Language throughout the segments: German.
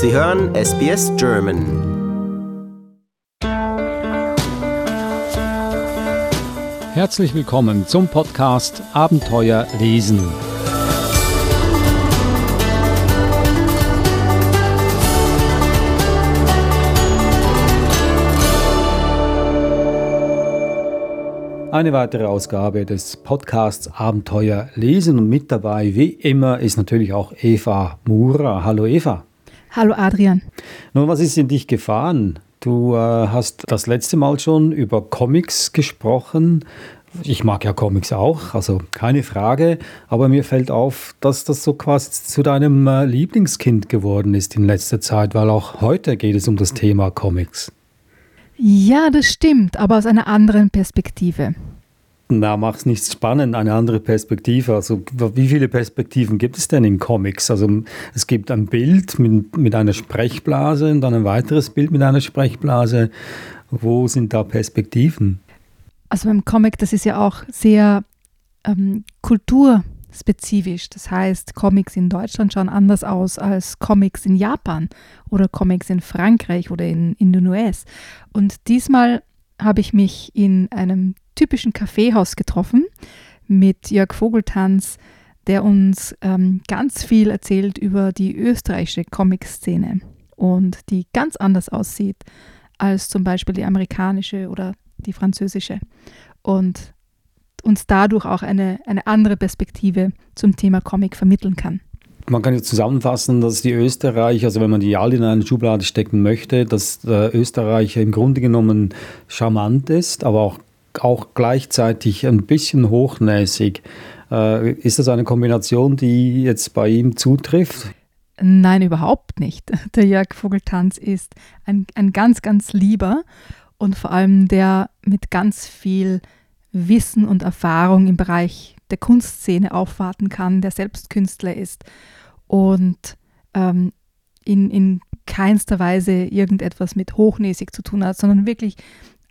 Sie hören SBS German. Herzlich willkommen zum Podcast Abenteuer lesen. Eine weitere Ausgabe des Podcasts Abenteuer lesen und mit dabei, wie immer, ist natürlich auch Eva Mura. Hallo Eva. Hallo Adrian. Nun, was ist in dich gefahren? Du äh, hast das letzte Mal schon über Comics gesprochen. Ich mag ja Comics auch, also keine Frage. Aber mir fällt auf, dass das so quasi zu deinem äh, Lieblingskind geworden ist in letzter Zeit, weil auch heute geht es um das Thema Comics. Ja, das stimmt, aber aus einer anderen Perspektive. Na, mach's nicht spannend, eine andere Perspektive. Also, wie viele Perspektiven gibt es denn in Comics? Also, es gibt ein Bild mit, mit einer Sprechblase und dann ein weiteres Bild mit einer Sprechblase. Wo sind da Perspektiven? Also, beim Comic, das ist ja auch sehr ähm, Kultur spezifisch. Das heißt, Comics in Deutschland schauen anders aus als Comics in Japan oder Comics in Frankreich oder in, in den US. Und diesmal habe ich mich in einem typischen Kaffeehaus getroffen mit Jörg Vogeltanz, der uns ähm, ganz viel erzählt über die österreichische Comic-Szene und die ganz anders aussieht als zum Beispiel die amerikanische oder die französische. Und uns dadurch auch eine, eine andere Perspektive zum Thema Comic vermitteln kann. Man kann ja zusammenfassen, dass die Österreicher, also wenn man die alle in eine Schublade stecken möchte, dass der Österreicher im Grunde genommen charmant ist, aber auch, auch gleichzeitig ein bisschen hochnäsig. Äh, ist das eine Kombination, die jetzt bei ihm zutrifft? Nein, überhaupt nicht. Der Jörg Vogeltanz ist ein, ein ganz, ganz lieber und vor allem der mit ganz viel Wissen und Erfahrung im Bereich der Kunstszene aufwarten kann, der selbst Künstler ist und ähm, in, in keinster Weise irgendetwas mit hochnäsig zu tun hat, sondern wirklich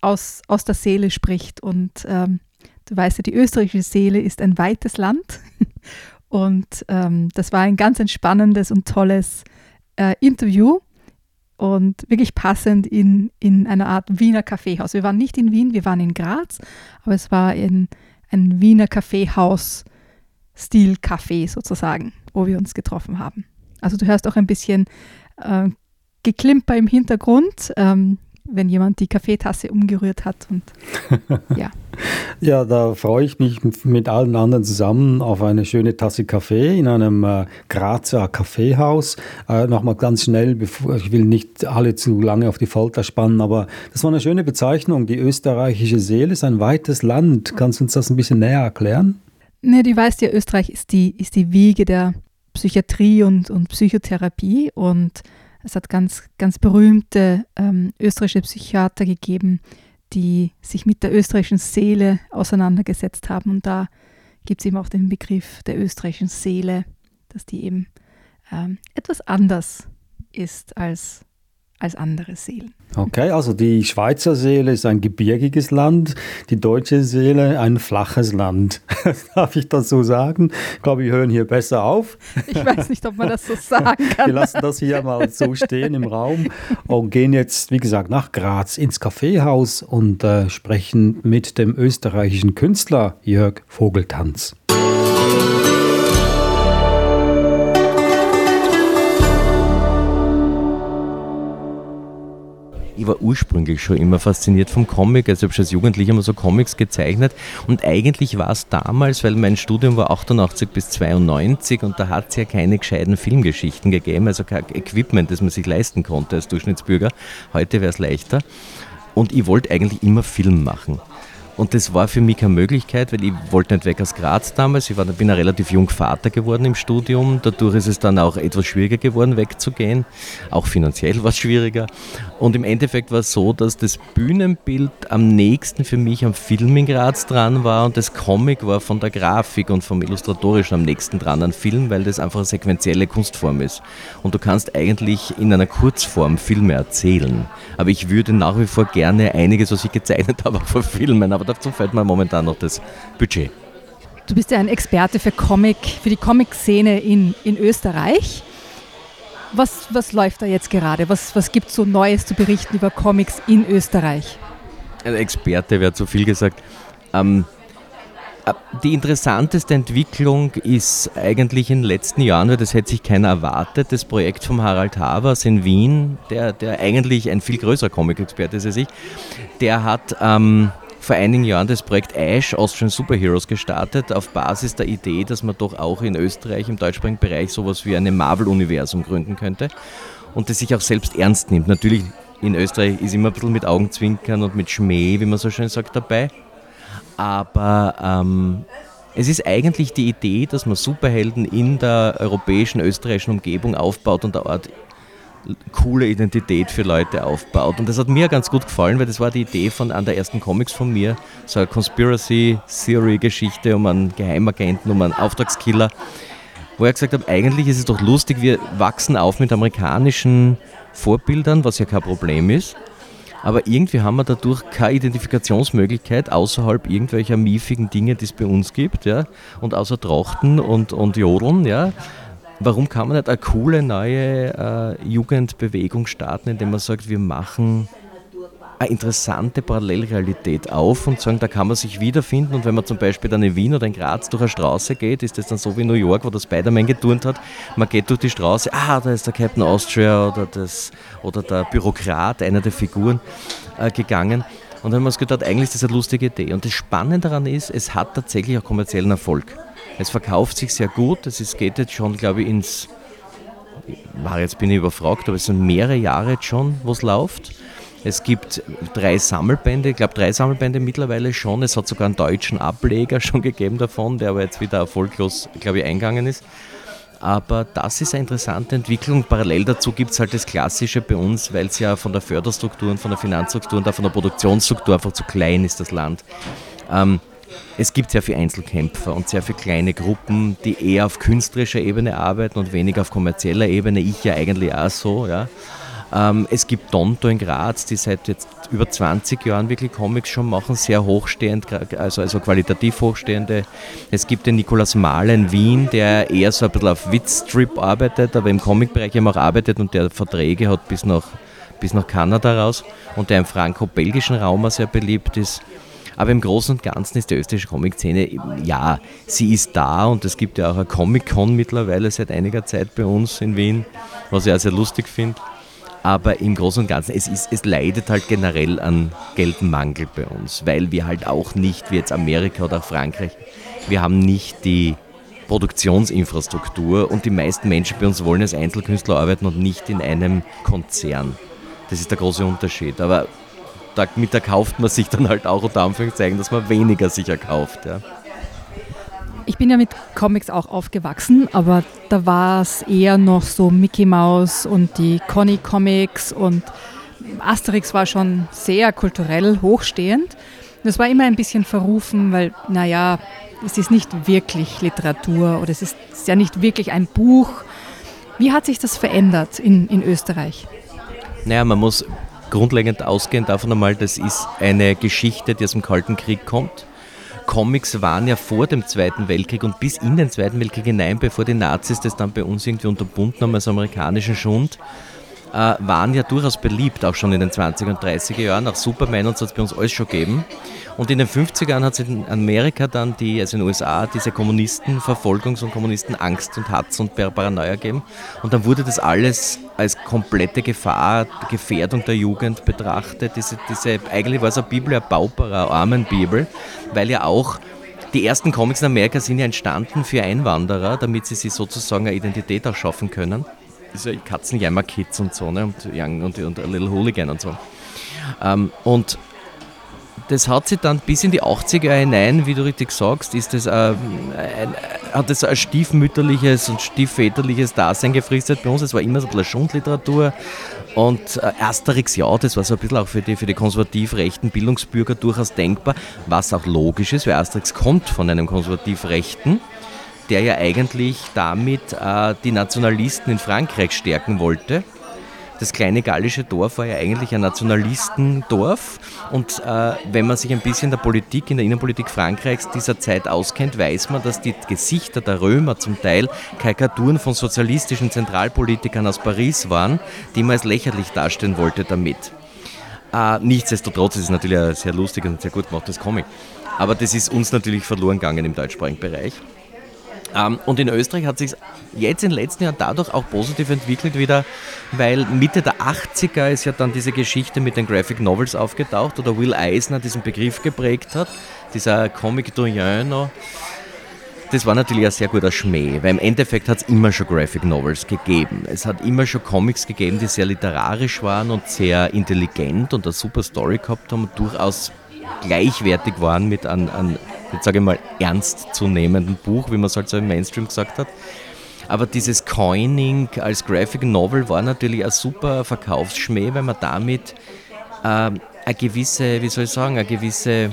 aus, aus der Seele spricht. Und ähm, du weißt ja, die österreichische Seele ist ein weites Land. Und ähm, das war ein ganz entspannendes und tolles äh, Interview und wirklich passend in, in einer Art Wiener Kaffeehaus. Wir waren nicht in Wien, wir waren in Graz, aber es war in ein Wiener Kaffeehaus-Stil-Café sozusagen, wo wir uns getroffen haben. Also du hörst auch ein bisschen äh, Geklimper im Hintergrund. Ähm, wenn jemand die Kaffeetasse umgerührt hat. Und, ja. ja, da freue ich mich mit allen anderen zusammen auf eine schöne Tasse Kaffee in einem äh, Grazer Kaffeehaus. Äh, Nochmal ganz schnell, bevor, ich will nicht alle zu lange auf die Folter spannen, aber das war eine schöne Bezeichnung. Die österreichische Seele ist ein weites Land. Kannst du uns das ein bisschen näher erklären? Ne, du weißt ja, Österreich ist die, ist die Wiege der Psychiatrie und, und Psychotherapie und es hat ganz, ganz berühmte ähm, österreichische Psychiater gegeben, die sich mit der österreichischen Seele auseinandergesetzt haben. Und da gibt es eben auch den Begriff der österreichischen Seele, dass die eben ähm, etwas anders ist als als andere Seelen. Okay, also die Schweizer Seele ist ein gebirgiges Land, die deutsche Seele ein flaches Land. Darf ich das so sagen? Ich glaube, wir hören hier besser auf. Ich weiß nicht, ob man das so sagen kann. Wir lassen das hier mal so stehen im Raum und gehen jetzt, wie gesagt, nach Graz ins Kaffeehaus und äh, sprechen mit dem österreichischen Künstler Jörg Vogeltanz. Ich war ursprünglich schon immer fasziniert vom Comic, also ich habe schon als Jugendlicher immer so Comics gezeichnet und eigentlich war es damals, weil mein Studium war 88 bis 92 und da hat es ja keine gescheiten Filmgeschichten gegeben, also kein Equipment, das man sich leisten konnte als Durchschnittsbürger. Heute wäre es leichter und ich wollte eigentlich immer Film machen. Und das war für mich keine Möglichkeit, weil ich wollte nicht weg aus Graz damals. Ich war, bin ja relativ jung Vater geworden im Studium. Dadurch ist es dann auch etwas schwieriger geworden, wegzugehen. Auch finanziell war es schwieriger. Und im Endeffekt war es so, dass das Bühnenbild am nächsten für mich am Film in Graz dran war und das Comic war von der Grafik und vom Illustratorischen am nächsten dran an Film, weil das einfach eine sequentielle Kunstform ist. Und du kannst eigentlich in einer Kurzform Filme erzählen. Aber ich würde nach wie vor gerne einiges, was ich gezeichnet habe, verfilmen. Aber dazu fällt mir momentan noch das Budget. Du bist ja ein Experte für Comic, für die Comic-Szene in, in Österreich. Was, was läuft da jetzt gerade? Was, was gibt es so Neues zu berichten über Comics in Österreich? Ein Experte wäre zu viel gesagt. Ähm, äh, die interessanteste Entwicklung ist eigentlich in den letzten Jahren, weil das hätte sich keiner erwartet, das Projekt von Harald Havers in Wien, der, der eigentlich ein viel größerer Comic-Experte ist als ich, der hat ähm, vor einigen Jahren das Projekt Ash, Austrian Superheroes, gestartet, auf Basis der Idee, dass man doch auch in Österreich im deutschsprachigen Bereich sowas wie ein Marvel-Universum gründen könnte und das sich auch selbst ernst nimmt. Natürlich in Österreich ist immer ein bisschen mit Augenzwinkern und mit Schmäh, wie man so schön sagt, dabei. Aber ähm, es ist eigentlich die Idee, dass man Superhelden in der europäischen, österreichischen Umgebung aufbaut und eine Art coole Identität für Leute aufbaut. Und das hat mir ganz gut gefallen, weil das war die Idee von einer der ersten Comics von mir, so eine Conspiracy Theory Geschichte um einen Geheimagenten, um einen Auftragskiller, wo er gesagt hat, eigentlich ist es doch lustig, wir wachsen auf mit amerikanischen Vorbildern, was ja kein Problem ist. Aber irgendwie haben wir dadurch keine Identifikationsmöglichkeit außerhalb irgendwelcher miefigen Dinge, die es bei uns gibt, ja, und außer Trachten und, und Jodeln, ja. Warum kann man nicht eine coole neue äh, Jugendbewegung starten, indem man sagt, wir machen eine interessante Parallelrealität auf und sagen, da kann man sich wiederfinden? Und wenn man zum Beispiel dann in Wien oder in Graz durch eine Straße geht, ist das dann so wie New York, wo der Spider-Man geturnt hat, man geht durch die Straße, ah, da ist der Captain Austria oder, das, oder der Bürokrat, einer der Figuren, äh, gegangen. Und dann haben wir uns gedacht, eigentlich ist das eine lustige Idee. Und das Spannende daran ist, es hat tatsächlich auch kommerziellen Erfolg. Es verkauft sich sehr gut, es geht jetzt schon, glaube ich, ins war jetzt bin ich überfragt, aber es sind mehrere Jahre jetzt schon, wo es läuft. Es gibt drei Sammelbände, ich glaube drei Sammelbände mittlerweile schon. Es hat sogar einen deutschen Ableger schon gegeben davon, der aber jetzt wieder erfolglos, glaube ich, eingegangen ist. Aber das ist eine interessante Entwicklung. Parallel dazu gibt es halt das Klassische bei uns, weil es ja von der Förderstruktur und von der Finanzstruktur und auch von der Produktionsstruktur einfach zu klein ist, das Land. Ähm, es gibt sehr viele Einzelkämpfer und sehr viele kleine Gruppen, die eher auf künstlerischer Ebene arbeiten und weniger auf kommerzieller Ebene. Ich ja eigentlich auch so. Ja. Ähm, es gibt Tonto in Graz, die seit jetzt über 20 Jahren wirklich Comics schon machen, sehr hochstehend, also, also qualitativ hochstehende. Es gibt den Nikolaus Mahler in Wien, der eher so ein bisschen auf Witzstrip arbeitet, aber im Comicbereich eben auch arbeitet und der Verträge hat bis nach, bis nach Kanada raus und der im franco-belgischen Raum auch sehr beliebt ist. Aber im Großen und Ganzen ist die österreichische Comic-Szene, ja, sie ist da und es gibt ja auch eine Comic-Con mittlerweile seit einiger Zeit bei uns in Wien, was ich auch sehr lustig finde. Aber im Großen und Ganzen, es, ist, es leidet halt generell an Geldmangel bei uns, weil wir halt auch nicht, wie jetzt Amerika oder Frankreich, wir haben nicht die Produktionsinfrastruktur und die meisten Menschen bei uns wollen als Einzelkünstler arbeiten und nicht in einem Konzern. Das ist der große Unterschied. Aber damit erkauft man sich dann halt auch unter Anführungszeichen, dass man weniger sich erkauft. Ja. Ich bin ja mit Comics auch aufgewachsen, aber da war es eher noch so Mickey Mouse und die Conny Comics und Asterix war schon sehr kulturell hochstehend. Das war immer ein bisschen verrufen, weil, naja, es ist nicht wirklich Literatur oder es ist ja nicht wirklich ein Buch. Wie hat sich das verändert in, in Österreich? Naja, man muss grundlegend ausgehen davon einmal, das ist eine Geschichte, die aus dem Kalten Krieg kommt. Comics waren ja vor dem Zweiten Weltkrieg und bis in den Zweiten Weltkrieg hinein, bevor die Nazis das dann bei uns irgendwie unterbunden haben als amerikanischen Schund, äh, waren ja durchaus beliebt, auch schon in den 20er und 30er Jahren. Auch Superman und so hat es bei uns alles schon gegeben. Und in den 50er Jahren hat es in Amerika dann, die, also in den USA, diese Kommunistenverfolgungs- und Kommunistenangst und Hatz und Paranoia gegeben. Und dann wurde das alles als komplette Gefahr, Gefährdung der Jugend betrachtet. Diese, diese, eigentlich war es eine Bibel, eine Paupera, Armenbibel, weil ja auch die ersten Comics in Amerika sind ja entstanden für Einwanderer, damit sie sich sozusagen eine Identität auch schaffen können. Diese Katzenjammer-Kids und so, ne? und, Young und, und Little Hooligan und so. Ähm, und das hat sich dann bis in die 80er hinein, wie du richtig sagst, ist das, äh, ein, hat das ein stiefmütterliches und stiefväterliches Dasein gefristet bei uns. Es war immer so ein bisschen Schundliteratur. Und äh, Asterix, ja, das war so ein bisschen auch für die, für die konservativ rechten Bildungsbürger durchaus denkbar, was auch logisch ist, weil Asterix kommt von einem konservativ rechten, der ja eigentlich damit äh, die Nationalisten in Frankreich stärken wollte das kleine gallische Dorf war ja eigentlich ein Nationalistendorf. Und äh, wenn man sich ein bisschen der Politik, in der Innenpolitik Frankreichs dieser Zeit auskennt, weiß man, dass die Gesichter der Römer zum Teil Karikaturen von sozialistischen Zentralpolitikern aus Paris waren, die man als lächerlich darstellen wollte damit. Äh, nichtsdestotrotz ist es natürlich ein sehr lustiges und sehr gut gemachtes Comic. Aber das ist uns natürlich verloren gegangen im deutschsprachigen Bereich. Ähm, und in Österreich hat sich jetzt in den letzten Jahren dadurch auch positiv entwickelt wieder, weil Mitte der 80er ist ja dann diese Geschichte mit den Graphic Novels aufgetaucht oder Will Eisner diesen Begriff geprägt hat, dieser Comic Doyen. Das war natürlich ein sehr guter Schmäh, weil im Endeffekt hat es immer schon Graphic Novels gegeben. Es hat immer schon Comics gegeben, die sehr literarisch waren und sehr intelligent und eine super Story gehabt haben und durchaus gleichwertig waren mit einem, einem jetzt sage ich mal, ernstzunehmenden Buch, wie man es halt so im Mainstream gesagt hat. Aber dieses Coining als Graphic Novel war natürlich ein super Verkaufsschmäh, weil man damit äh, eine gewisse, wie soll ich sagen, eine gewisse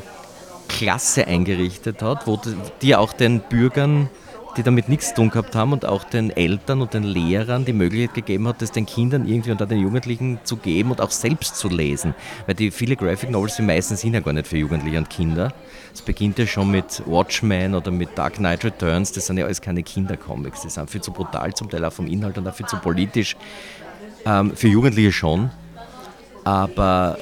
Klasse eingerichtet hat, wo die auch den Bürgern die damit nichts zu tun gehabt haben und auch den Eltern und den Lehrern die Möglichkeit gegeben hat, das den Kindern irgendwie und auch den Jugendlichen zu geben und auch selbst zu lesen. Weil die viele Graphic Novels, die meisten sind ja gar nicht für Jugendliche und Kinder. Es beginnt ja schon mit Watchmen oder mit Dark Knight Returns, das sind ja alles keine Kindercomics, die sind viel zu brutal, zum Teil auch vom Inhalt und auch viel zu politisch. Ähm, für Jugendliche schon. Aber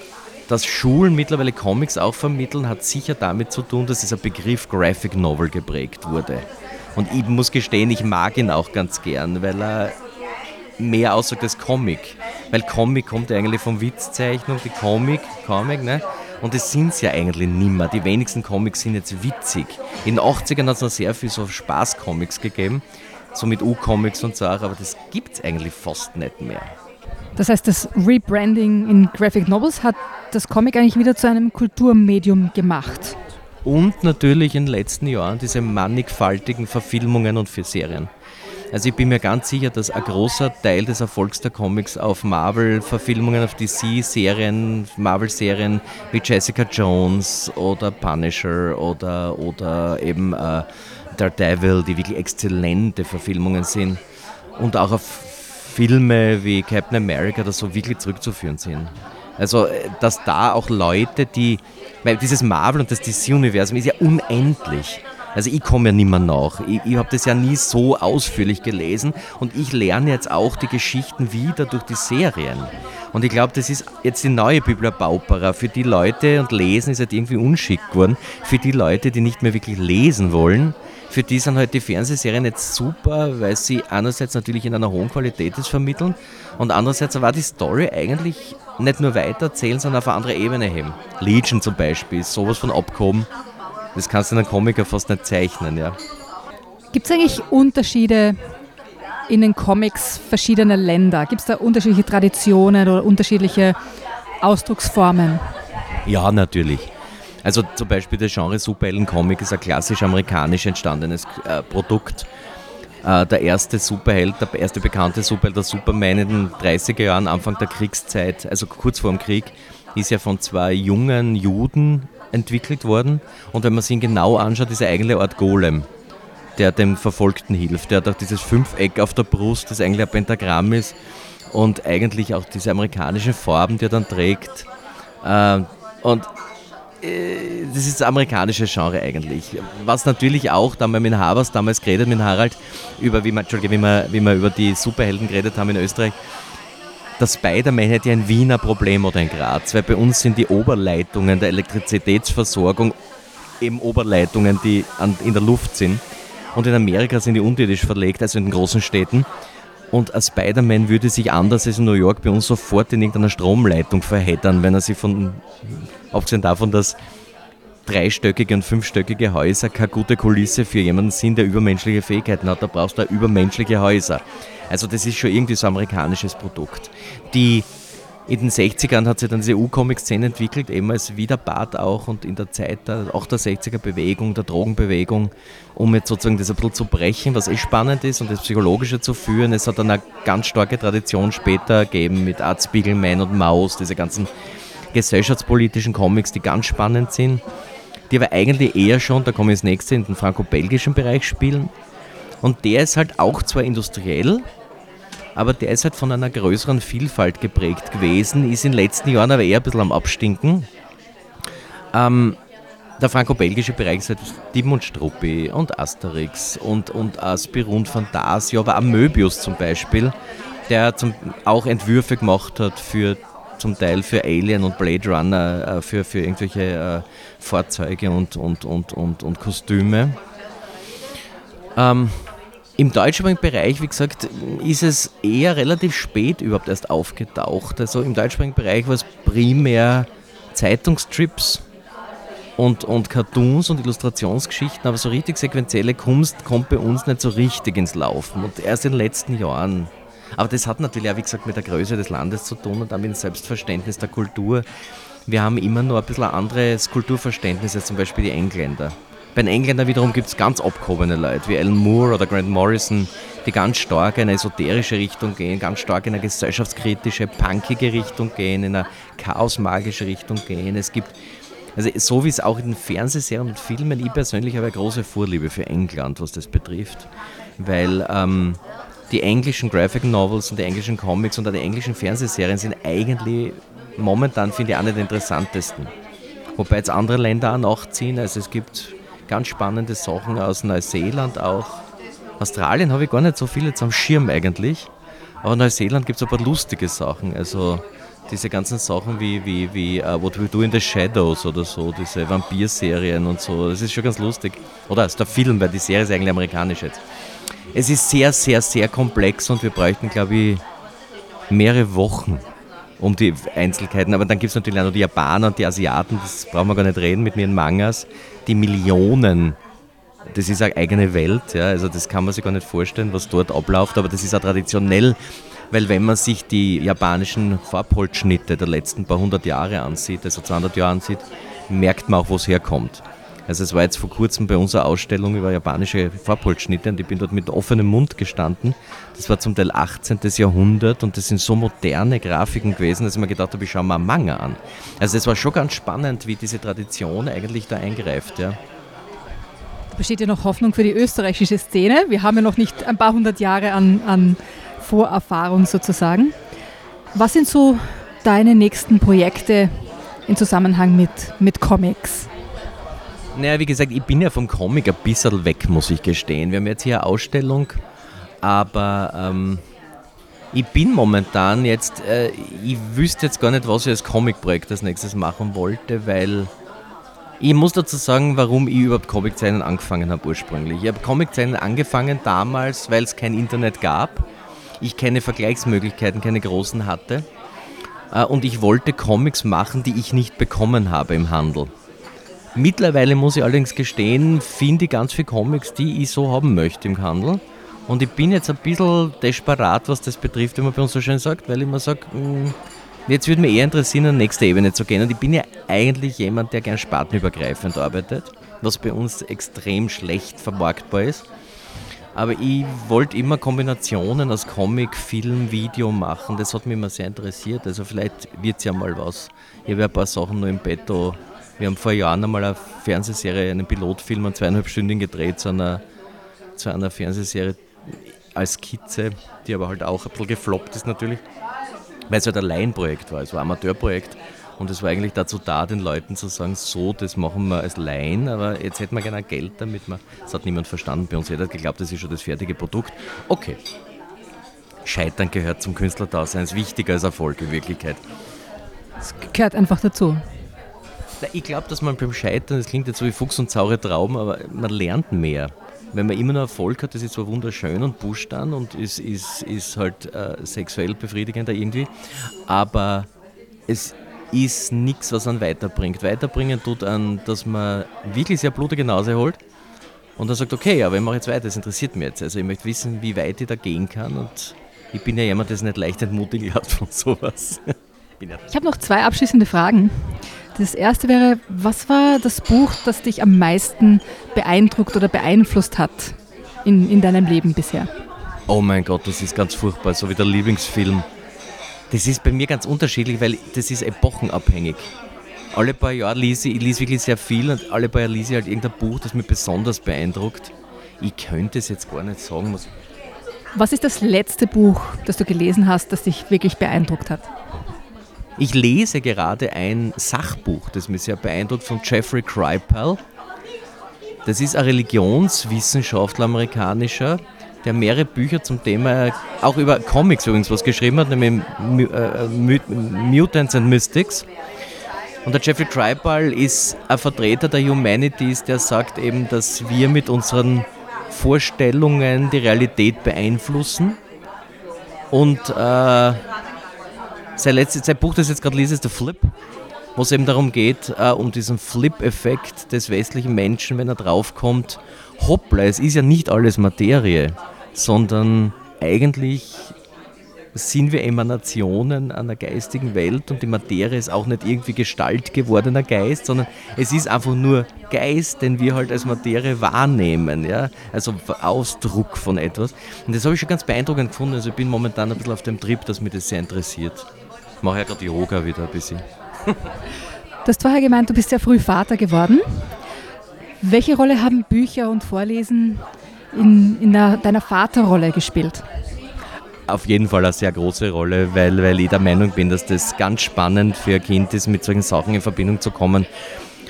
dass Schulen mittlerweile Comics auch vermitteln, hat sicher damit zu tun, dass dieser Begriff Graphic Novel geprägt wurde. Und ich muss gestehen, ich mag ihn auch ganz gern, weil er mehr aussagt als Comic. Weil Comic kommt ja eigentlich von Witzzeichnung, die Comic, Comic, ne? Und das sind es ja eigentlich nimmer. Die wenigsten Comics sind jetzt witzig. In den 80ern hat es noch sehr viel so Spaß-Comics gegeben, so mit U-Comics und so auch, aber das gibt es eigentlich fast nicht mehr. Das heißt, das Rebranding in Graphic Novels hat das Comic eigentlich wieder zu einem Kulturmedium gemacht und natürlich in den letzten Jahren diese mannigfaltigen Verfilmungen und für Serien. Also ich bin mir ganz sicher, dass ein großer Teil des Erfolgs der Comics auf Marvel-Verfilmungen, auf DC-Serien, Marvel-Serien wie Jessica Jones oder Punisher oder, oder eben äh, Daredevil, die wirklich exzellente Verfilmungen sind und auch auf Filme wie Captain America, das so wirklich zurückzuführen sind. Also, äh, dass da auch Leute, die, weil dieses Marvel und das DC-Universum ist ja unendlich. Also ich komme ja nicht mehr nach. Ich, ich habe das ja nie so ausführlich gelesen und ich lerne jetzt auch die Geschichten wieder durch die Serien. Und ich glaube, das ist jetzt die neue Biblia Paupera. Für die Leute, und Lesen ist halt irgendwie unschick geworden, für die Leute, die nicht mehr wirklich lesen wollen, für die sind halt die Fernsehserien jetzt super, weil sie einerseits natürlich in einer hohen Qualität das vermitteln und andererseits aber die Story eigentlich nicht nur weitererzählen, sondern auf eine andere Ebene heben. Legion zum Beispiel ist sowas von abgehoben, das kannst du in einem Comic fast nicht zeichnen. Ja. Gibt es eigentlich Unterschiede in den Comics verschiedener Länder? Gibt es da unterschiedliche Traditionen oder unterschiedliche Ausdrucksformen? Ja, natürlich. Also zum Beispiel das Genre Superhelden-Comic ist ein klassisch amerikanisch entstandenes äh, Produkt. Äh, der erste Superheld, der erste bekannte Superheld, der Superman in den 30er Jahren, Anfang der Kriegszeit, also kurz vor dem Krieg, ist ja von zwei jungen Juden entwickelt worden. Und wenn man sich ihn genau anschaut, ist er eigentlich Art Golem, der dem Verfolgten hilft. Der hat auch dieses Fünfeck auf der Brust, das eigentlich ein Pentagramm ist und eigentlich auch diese amerikanischen Farben, die er dann trägt. Äh, und äh, das ist das amerikanische Genre eigentlich. Was natürlich auch, da haben wir mit Havers damals geredet, mit Harald, über, wie wir, wie wir, wie wir über die Superhelden geredet haben in Österreich, der Spider-Man hätte ein Wiener Problem oder in Graz, weil bei uns sind die Oberleitungen der Elektrizitätsversorgung eben Oberleitungen, die an, in der Luft sind. Und in Amerika sind die unterirdisch verlegt, also in den großen Städten. Und ein Spider-Man würde sich anders als in New York bei uns sofort in irgendeiner Stromleitung verheddern, wenn er sich von, abgesehen davon, dass dreistöckige und fünfstöckige Häuser keine gute Kulisse für jemanden sind, der übermenschliche Fähigkeiten hat. Da brauchst du übermenschliche Häuser. Also das ist schon irgendwie so ein amerikanisches Produkt. Die in den 60ern hat sich dann diese U-Comic-Szene entwickelt, eben als Widerpart auch und in der Zeit der, auch der 60er-Bewegung, der Drogenbewegung, um jetzt sozusagen das ein bisschen zu brechen, was eh spannend ist und das Psychologische zu führen. Es hat dann eine ganz starke Tradition später gegeben mit Art Spiegelman und Maus, diese ganzen gesellschaftspolitischen Comics, die ganz spannend sind, die aber eigentlich eher schon, da komme ich ins nächste, in den franco-belgischen Bereich spielen. Und der ist halt auch zwar industriell, aber der ist halt von einer größeren Vielfalt geprägt gewesen, ist in den letzten Jahren aber eher ein bisschen am Abstinken. Ähm, der franco-belgische Bereich ist halt Tim und Struppi und Asterix und, und Aspirun und Fantasia, aber Möbius zum Beispiel, der zum, auch Entwürfe gemacht hat für zum Teil für Alien und Blade Runner, äh, für, für irgendwelche äh, Fahrzeuge und, und, und, und, und Kostüme. Ähm, Im deutschsprachigen Bereich, wie gesagt, ist es eher relativ spät überhaupt erst aufgetaucht. Also im deutschsprachigen Bereich war es primär Zeitungstrips und, und Cartoons und Illustrationsgeschichten, aber so richtig sequenzielle Kunst kommt bei uns nicht so richtig ins Laufen. Und erst in den letzten Jahren. Aber das hat natürlich auch, wie gesagt, mit der Größe des Landes zu tun und damit dem Selbstverständnis der Kultur. Wir haben immer nur ein bisschen ein anderes Kulturverständnis als zum Beispiel die Engländer. Bei den Engländern wiederum gibt es ganz abgehobene Leute, wie Alan Moore oder Grant Morrison, die ganz stark in eine esoterische Richtung gehen, ganz stark in eine gesellschaftskritische, punkige Richtung gehen, in eine chaosmagische Richtung gehen. Es gibt, also so wie es auch in Fernsehserien und Filmen, ich persönlich habe eine große Vorliebe für England, was das betrifft, weil ähm, die englischen Graphic Novels und die englischen Comics und auch die englischen Fernsehserien sind eigentlich momentan, finde ich, eine der interessantesten. Wobei jetzt andere Länder auch nachziehen. Also es gibt ganz spannende Sachen aus Neuseeland auch. Australien habe ich gar nicht so viele jetzt am Schirm eigentlich. Aber Neuseeland gibt es ein paar lustige Sachen. Also diese ganzen Sachen wie, wie, wie uh, What We Do in the Shadows oder so, diese Vampir-Serien und so, das ist schon ganz lustig. Oder ist der Film, weil die Serie ist eigentlich amerikanisch jetzt es ist sehr, sehr, sehr komplex und wir bräuchten, glaube ich, mehrere Wochen um die Einzelheiten. Aber dann gibt es natürlich auch noch die Japaner und die Asiaten, das brauchen wir gar nicht reden mit mir in Mangas, die Millionen. Das ist eine eigene Welt, ja, also das kann man sich gar nicht vorstellen, was dort abläuft, aber das ist auch traditionell, weil wenn man sich die japanischen Farbholzschnitte der letzten paar hundert Jahre ansieht, also 200 Jahre ansieht, merkt man auch, wo es herkommt. Also es war jetzt vor kurzem bei unserer Ausstellung über japanische Farbholzschnitte und ich bin dort mit offenem Mund gestanden. Das war zum Teil 18. Jahrhundert und das sind so moderne Grafiken gewesen, dass ich mir gedacht habe, ich schaue mal Manga an. Also es war schon ganz spannend, wie diese Tradition eigentlich da eingreift. Ja. Da besteht ja noch Hoffnung für die österreichische Szene. Wir haben ja noch nicht ein paar hundert Jahre an, an Vorerfahrung sozusagen. Was sind so deine nächsten Projekte im Zusammenhang mit, mit Comics? Naja, wie gesagt, ich bin ja vom Comic ein bisschen weg, muss ich gestehen. Wir haben jetzt hier eine Ausstellung, aber ähm, ich bin momentan jetzt, äh, ich wüsste jetzt gar nicht, was ich als Comic-Projekt als nächstes machen wollte, weil ich muss dazu sagen, warum ich überhaupt Comiczeichnen angefangen habe ursprünglich. Ich habe Comiczeichnen angefangen damals, weil es kein Internet gab. Ich keine Vergleichsmöglichkeiten, keine großen hatte. Äh, und ich wollte Comics machen, die ich nicht bekommen habe im Handel. Mittlerweile muss ich allerdings gestehen, finde ich ganz viele Comics, die ich so haben möchte im Handel. Und ich bin jetzt ein bisschen desperat, was das betrifft, wie man bei uns so schön sagt, weil ich mir sage, hm, jetzt würde mich eher interessieren, an die nächste Ebene zu gehen. Und ich bin ja eigentlich jemand, der gern spartenübergreifend arbeitet, was bei uns extrem schlecht vermarktbar ist. Aber ich wollte immer Kombinationen aus Comic, Film, Video machen. Das hat mich immer sehr interessiert. Also vielleicht wird es ja mal was. Ich habe ja ein paar Sachen nur im Betto wir haben vor Jahren einmal eine Fernsehserie, einen Pilotfilm, einen zweieinhalbstündigen gedreht zu einer, zu einer Fernsehserie als Skizze, die aber halt auch ein bisschen gefloppt ist natürlich, weil es halt ein Laienprojekt war, es war ein Amateurprojekt. Und es war eigentlich dazu da, den Leuten zu sagen, so, das machen wir als Laien, aber jetzt hätten wir gerne Geld damit. Wir, das hat niemand verstanden bei uns. Jeder hat geglaubt, das ist schon das fertige Produkt. Okay. Scheitern gehört zum Künstlerdasein, ist wichtiger als Erfolg in Wirklichkeit. Es gehört einfach dazu. Ich glaube, dass man beim Scheitern, das klingt jetzt so wie Fuchs und saure Trauben, aber man lernt mehr. Wenn man immer noch Erfolg hat, das ist zwar wunderschön und pusht dann und ist, ist, ist halt äh, sexuell befriedigender irgendwie, aber es ist nichts, was einen weiterbringt. Weiterbringen tut an, dass man wirklich sehr blutige Nase holt und dann sagt, okay, aber ich mache jetzt weiter, das interessiert mich jetzt. Also ich möchte wissen, wie weit ich da gehen kann und ich bin ja jemand, der es nicht leicht entmutigen hat von sowas. ich habe noch zwei abschließende Fragen. Das erste wäre, was war das Buch, das dich am meisten beeindruckt oder beeinflusst hat in, in deinem Leben bisher? Oh mein Gott, das ist ganz furchtbar, so wie der Lieblingsfilm. Das ist bei mir ganz unterschiedlich, weil das ist epochenabhängig. Alle paar Jahre lese ich, ich lese wirklich sehr viel und alle paar Jahre lese ich halt irgendein Buch, das mich besonders beeindruckt. Ich könnte es jetzt gar nicht sagen. Was Was ist das letzte Buch, das du gelesen hast, das dich wirklich beeindruckt hat? Ich lese gerade ein Sachbuch, das mich sehr beeindruckt, von Jeffrey Kripal. Das ist ein Religionswissenschaftler amerikanischer, der mehrere Bücher zum Thema, auch über Comics übrigens was geschrieben hat, nämlich äh, Mutants and Mystics. Und der Jeffrey Kripal ist ein Vertreter der Humanities, der sagt eben, dass wir mit unseren Vorstellungen die Realität beeinflussen. Und äh, sein, letztes, sein Buch, das ich jetzt gerade lese, ist The Flip, wo es eben darum geht, äh, um diesen Flip-Effekt des westlichen Menschen, wenn er draufkommt, hoppla, es ist ja nicht alles Materie, sondern eigentlich sind wir Emanationen einer geistigen Welt und die Materie ist auch nicht irgendwie Gestalt gewordener Geist, sondern es ist einfach nur Geist, den wir halt als Materie wahrnehmen, ja? also Ausdruck von etwas. Und das habe ich schon ganz beeindruckend gefunden. Also ich bin momentan ein bisschen auf dem Trip, dass mich das sehr interessiert. Ich mache ja gerade Yoga wieder ein bisschen. du hast vorher gemeint, du bist sehr früh Vater geworden. Welche Rolle haben Bücher und Vorlesen in, in der, deiner Vaterrolle gespielt? auf jeden Fall eine sehr große Rolle, weil, weil ich der Meinung bin, dass das ganz spannend für ein Kind ist, mit solchen Sachen in Verbindung zu kommen.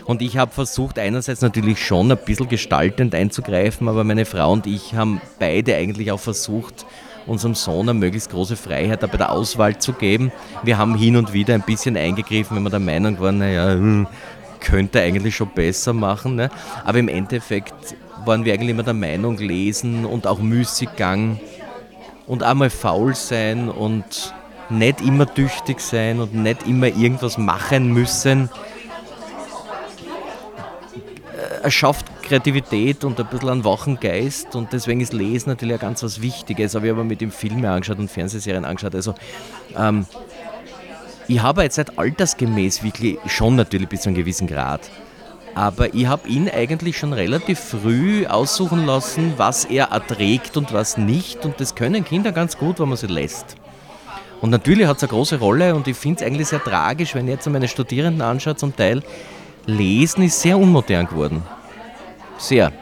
Und ich habe versucht, einerseits natürlich schon ein bisschen gestaltend einzugreifen, aber meine Frau und ich haben beide eigentlich auch versucht, unserem Sohn eine möglichst große Freiheit bei der Auswahl zu geben. Wir haben hin und wieder ein bisschen eingegriffen, wenn wir der Meinung waren, naja, hm, könnte eigentlich schon besser machen. Ne? Aber im Endeffekt waren wir eigentlich immer der Meinung, Lesen und auch Müßiggang und einmal faul sein und nicht immer tüchtig sein und nicht immer irgendwas machen müssen. Er schafft Kreativität und ein bisschen einen wachen Geist und deswegen ist Lesen natürlich auch ganz was Wichtiges. Aber ich habe mir mit ihm Filme angeschaut und Fernsehserien angeschaut. Also ähm, ich habe jetzt nicht altersgemäß wirklich schon natürlich bis zu einem gewissen Grad aber ich habe ihn eigentlich schon relativ früh aussuchen lassen, was er erträgt und was nicht. Und das können Kinder ganz gut, wenn man sie lässt. Und natürlich hat es eine große Rolle und ich finde es eigentlich sehr tragisch, wenn ich jetzt meine Studierenden anschaue, zum Teil, Lesen ist sehr unmodern geworden. Sehr.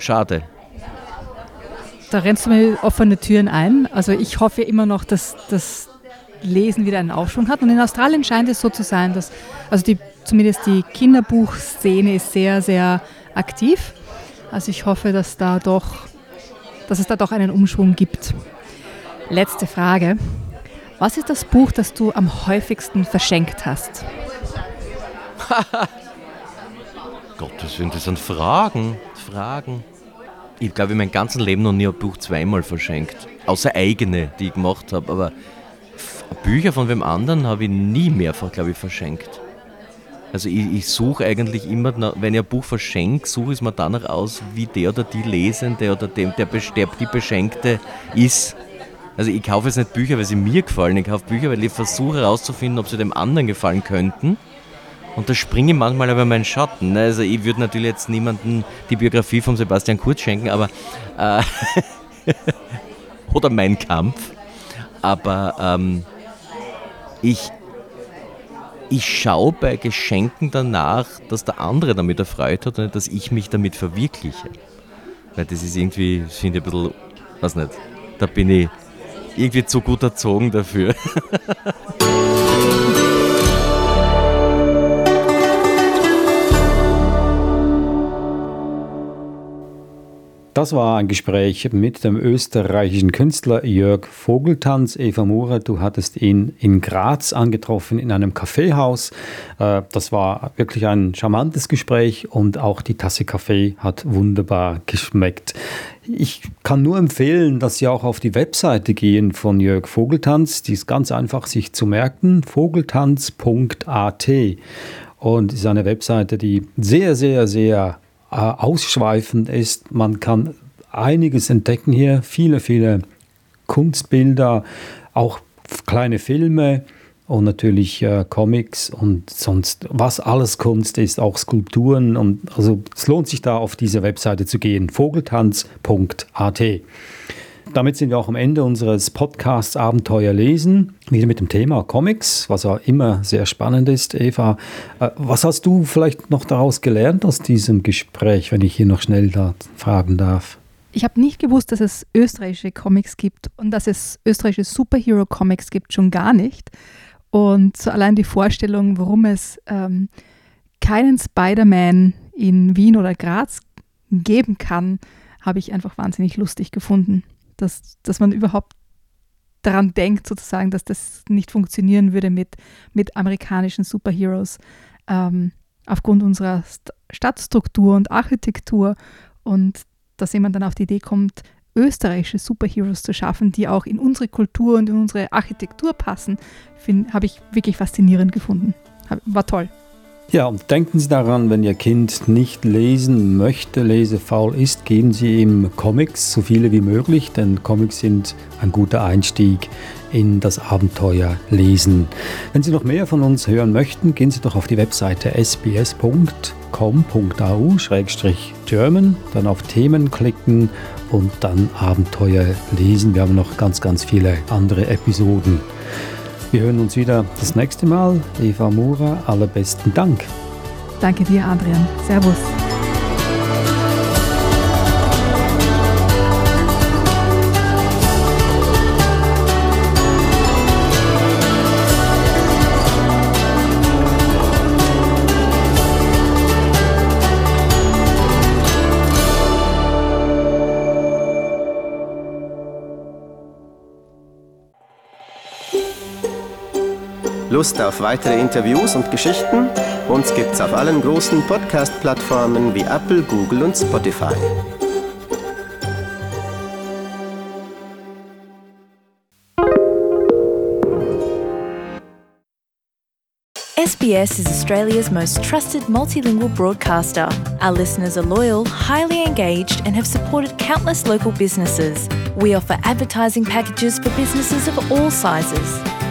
Schade. Da rennst du mir offene Türen ein. Also ich hoffe immer noch, dass das Lesen wieder einen Aufschwung hat. Und in Australien scheint es so zu sein, dass also die zumindest die Kinderbuchszene ist sehr, sehr aktiv. Also ich hoffe, dass, da doch, dass es da doch einen Umschwung gibt. Letzte Frage. Was ist das Buch, das du am häufigsten verschenkt hast? Gottes Willen, das sind Fragen. Fragen. Ich glaube, ich mein ganzes Leben noch nie ein Buch zweimal verschenkt. Außer eigene, die ich gemacht habe. Aber Bücher von wem anderen habe ich nie mehrfach, glaube ich, verschenkt. Also ich, ich suche eigentlich immer, wenn ich ein Buch verschenke, suche ich es mir danach aus, wie der oder die Lesende oder dem, der, der die Beschenkte ist. Also ich kaufe jetzt nicht Bücher, weil sie mir gefallen, ich kaufe Bücher, weil ich versuche herauszufinden, ob sie dem anderen gefallen könnten. Und da springe ich manchmal über meinen Schatten. Ne? Also ich würde natürlich jetzt niemandem die Biografie von Sebastian Kurz schenken, aber äh, oder mein Kampf. Aber ähm, ich, ich schaue bei Geschenken danach, dass der andere damit erfreut hat und nicht, dass ich mich damit verwirkliche. Weil das ist irgendwie, finde ich ein bisschen, weiß nicht, da bin ich irgendwie zu gut erzogen dafür. Das war ein Gespräch mit dem österreichischen Künstler Jörg Vogeltanz. Eva Mura, du hattest ihn in Graz angetroffen in einem Kaffeehaus. Äh, das war wirklich ein charmantes Gespräch und auch die Tasse Kaffee hat wunderbar geschmeckt. Ich kann nur empfehlen, dass Sie auch auf die Webseite gehen von Jörg Vogeltanz. Die ist ganz einfach sich zu merken, vogeltanz.at. Und ist eine Webseite, die sehr, sehr, sehr ausschweifend ist. Man kann einiges entdecken hier, viele, viele Kunstbilder, auch kleine Filme und natürlich äh, Comics und sonst, was alles Kunst ist, auch Skulpturen. Und also es lohnt sich da auf diese Webseite zu gehen, vogeltanz.at. Damit sind wir auch am Ende unseres Podcasts Abenteuer lesen. Wieder mit dem Thema Comics, was ja immer sehr spannend ist. Eva, äh, was hast du vielleicht noch daraus gelernt aus diesem Gespräch, wenn ich hier noch schnell da fragen darf? ich habe nicht gewusst, dass es österreichische Comics gibt und dass es österreichische Superhero-Comics gibt, schon gar nicht. Und so allein die Vorstellung, warum es ähm, keinen Spider-Man in Wien oder Graz geben kann, habe ich einfach wahnsinnig lustig gefunden. Dass, dass man überhaupt daran denkt, sozusagen, dass das nicht funktionieren würde mit, mit amerikanischen Superheroes ähm, aufgrund unserer St Stadtstruktur und Architektur und dass jemand dann auf die Idee kommt, österreichische Superheroes zu schaffen, die auch in unsere Kultur und in unsere Architektur passen, habe ich wirklich faszinierend gefunden. War toll. Ja, und denken Sie daran, wenn Ihr Kind nicht lesen möchte, lesefaul ist, geben Sie ihm Comics, so viele wie möglich, denn Comics sind ein guter Einstieg in das Abenteuer lesen. Wenn Sie noch mehr von uns hören möchten, gehen Sie doch auf die Webseite sbs.com.au-german, dann auf Themen klicken und dann Abenteuer lesen. Wir haben noch ganz, ganz viele andere Episoden. Wir hören uns wieder das nächste Mal. Eva Mura, allerbesten Dank. Danke dir, Adrian. Servus. Lust auf weitere Interviews und Geschichten? Uns gibt's auf allen großen Podcast-Plattformen wie Apple, Google und Spotify. SBS is Australia's most trusted multilingual broadcaster. Our listeners are loyal, highly engaged, and have supported countless local businesses. We offer advertising packages for businesses of all sizes.